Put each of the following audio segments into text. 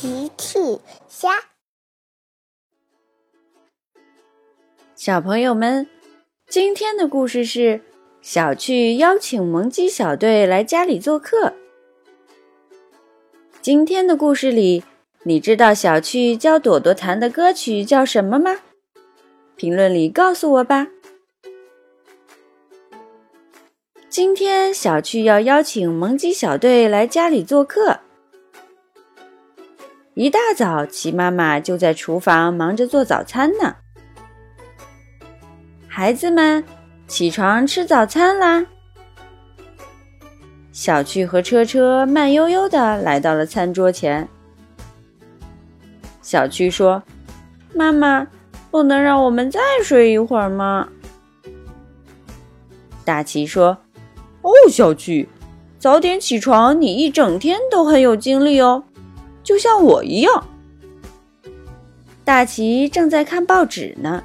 奇趣虾，小朋友们，今天的故事是小趣邀请萌鸡小队来家里做客。今天的故事里，你知道小趣教朵朵弹的歌曲叫什么吗？评论里告诉我吧。今天小趣要邀请萌鸡小队来家里做客。一大早，齐妈妈就在厨房忙着做早餐呢。孩子们，起床吃早餐啦！小趣和车车慢悠悠的来到了餐桌前。小趣说：“妈妈，不能让我们再睡一会儿吗？”大奇说：“哦，小趣，早点起床，你一整天都很有精力哦。”就像我一样，大奇正在看报纸呢。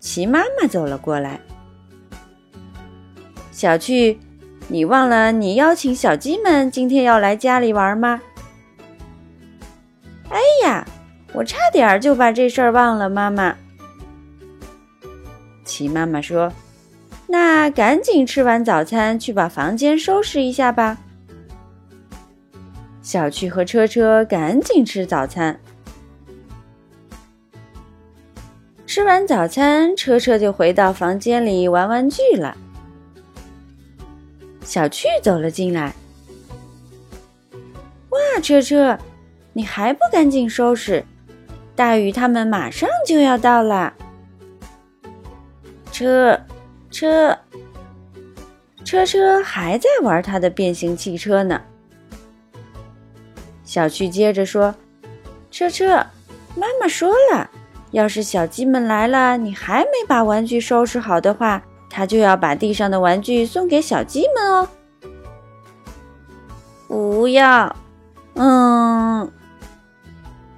齐妈妈走了过来，小趣，你忘了你邀请小鸡们今天要来家里玩吗？哎呀，我差点就把这事儿忘了，妈妈。齐妈妈说：“那赶紧吃完早餐，去把房间收拾一下吧。”小趣和车车赶紧吃早餐。吃完早餐，车车就回到房间里玩玩具了。小趣走了进来，哇，车车，你还不赶紧收拾？大雨他们马上就要到了。车车车车还在玩他的变形汽车呢。小趣接着说：“车车，妈妈说了，要是小鸡们来了，你还没把玩具收拾好的话，他就要把地上的玩具送给小鸡们哦。”不要，嗯，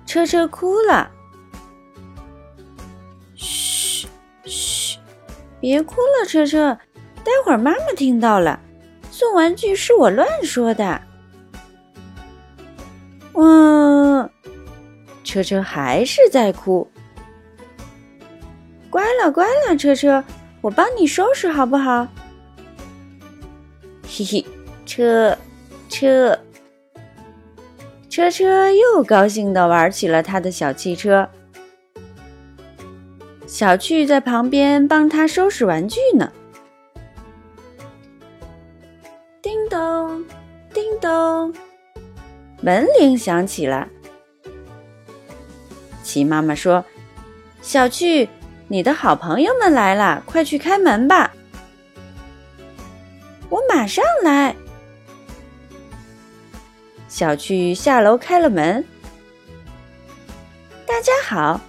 车车哭了。嘘嘘，别哭了，车车，待会儿妈妈听到了，送玩具是我乱说的。嗯，车车还是在哭。乖了，乖了，车车，我帮你收拾好不好？嘿嘿，车车车车又高兴的玩起了他的小汽车。小趣在旁边帮他收拾玩具呢。叮咚，叮咚。门铃响起了，齐妈妈说：“小趣，你的好朋友们来了，快去开门吧。”我马上来。小趣下楼开了门。大家好，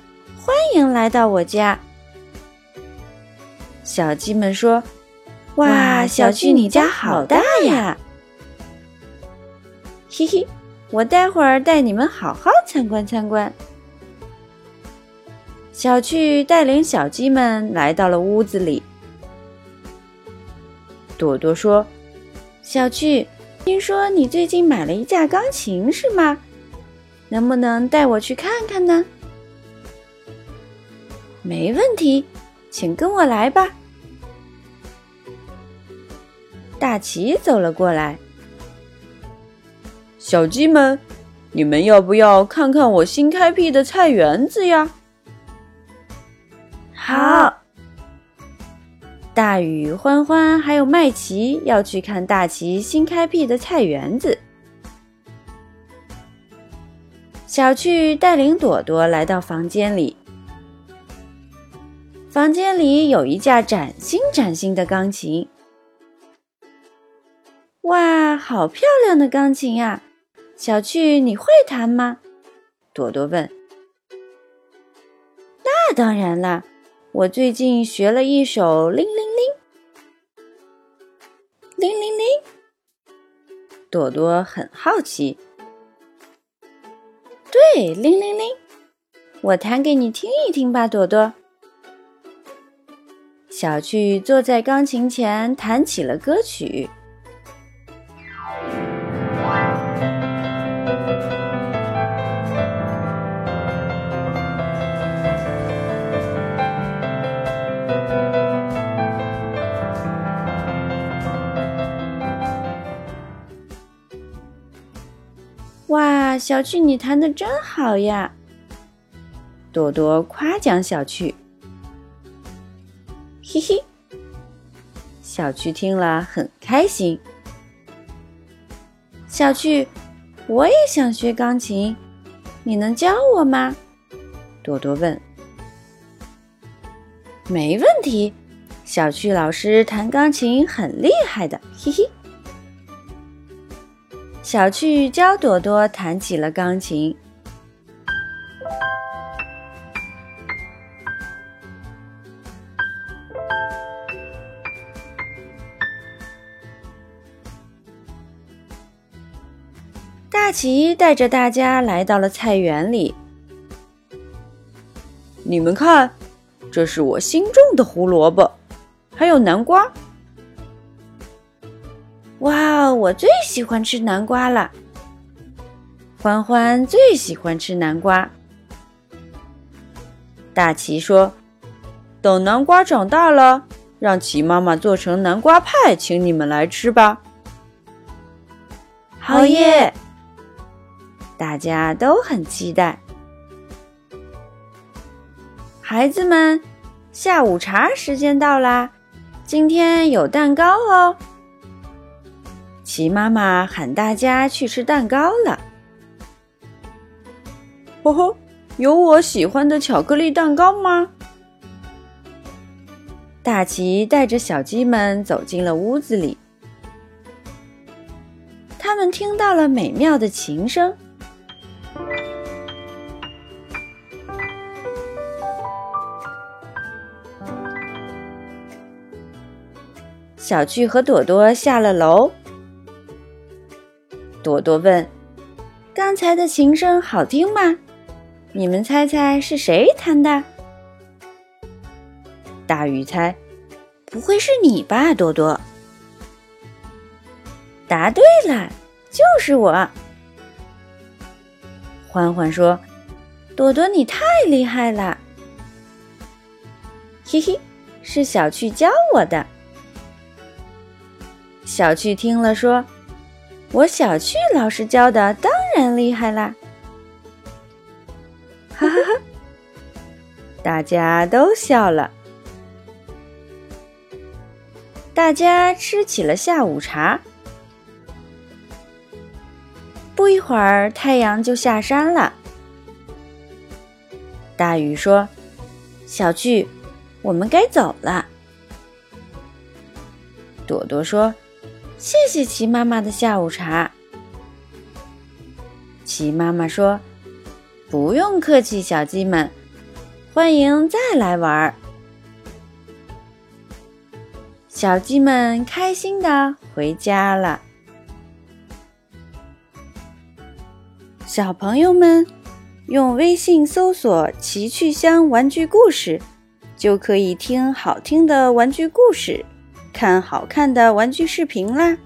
欢迎来到我家。小鸡们说：“哇，小趣，你家好大呀！”嘿嘿。我待会儿带你们好好参观参观。小趣带领小鸡们来到了屋子里。朵朵说：“小趣，听说你最近买了一架钢琴，是吗？能不能带我去看看呢？”没问题，请跟我来吧。大奇走了过来。小鸡们，你们要不要看看我新开辟的菜园子呀？好。大雨、欢欢还有麦琪要去看大奇新开辟的菜园子。小趣带领朵朵来到房间里，房间里有一架崭新崭新的钢琴。哇，好漂亮的钢琴呀！小趣，你会弹吗？朵朵问。那当然啦，我最近学了一首《铃铃铃》。铃铃铃，朵朵很好奇。对，铃铃铃，我弹给你听一听吧，朵朵。小趣坐在钢琴前弹起了歌曲。哇，小趣，你弹的真好呀！朵朵夸奖小趣。嘿嘿，小趣听了很开心。小趣，我也想学钢琴，你能教我吗？朵朵问。没问题，小趣老师弹钢琴很厉害的，嘿嘿。小趣教朵朵弹起了钢琴。大奇带着大家来到了菜园里。你们看，这是我新种的胡萝卜，还有南瓜。哇，我最喜欢吃南瓜了。欢欢最喜欢吃南瓜。大奇说：“等南瓜长大了，让奇妈妈做成南瓜派，请你们来吃吧。”好耶！大家都很期待。孩子们，下午茶时间到啦！今天有蛋糕哦。齐妈妈喊大家去吃蛋糕了。呵呵，有我喜欢的巧克力蛋糕吗？大齐带着小鸡们走进了屋子里，他们听到了美妙的琴声。小趣和朵朵下了楼。朵朵问：“刚才的琴声好听吗？你们猜猜是谁弹的？”大鱼猜：“不会是你吧，朵朵？”答对了，就是我。欢欢说：“朵朵，你太厉害了！”嘿嘿，是小趣教我的。小趣听了说。我小趣老师教的当然厉害啦！哈哈哈，大家都笑了。大家吃起了下午茶。不一会儿，太阳就下山了。大雨说：“小趣，我们该走了。”朵朵说。谢谢齐妈妈的下午茶。齐妈妈说：“不用客气，小鸡们，欢迎再来玩。”小鸡们开心的回家了。小朋友们，用微信搜索“奇趣箱玩具故事”，就可以听好听的玩具故事。看好看的玩具视频啦！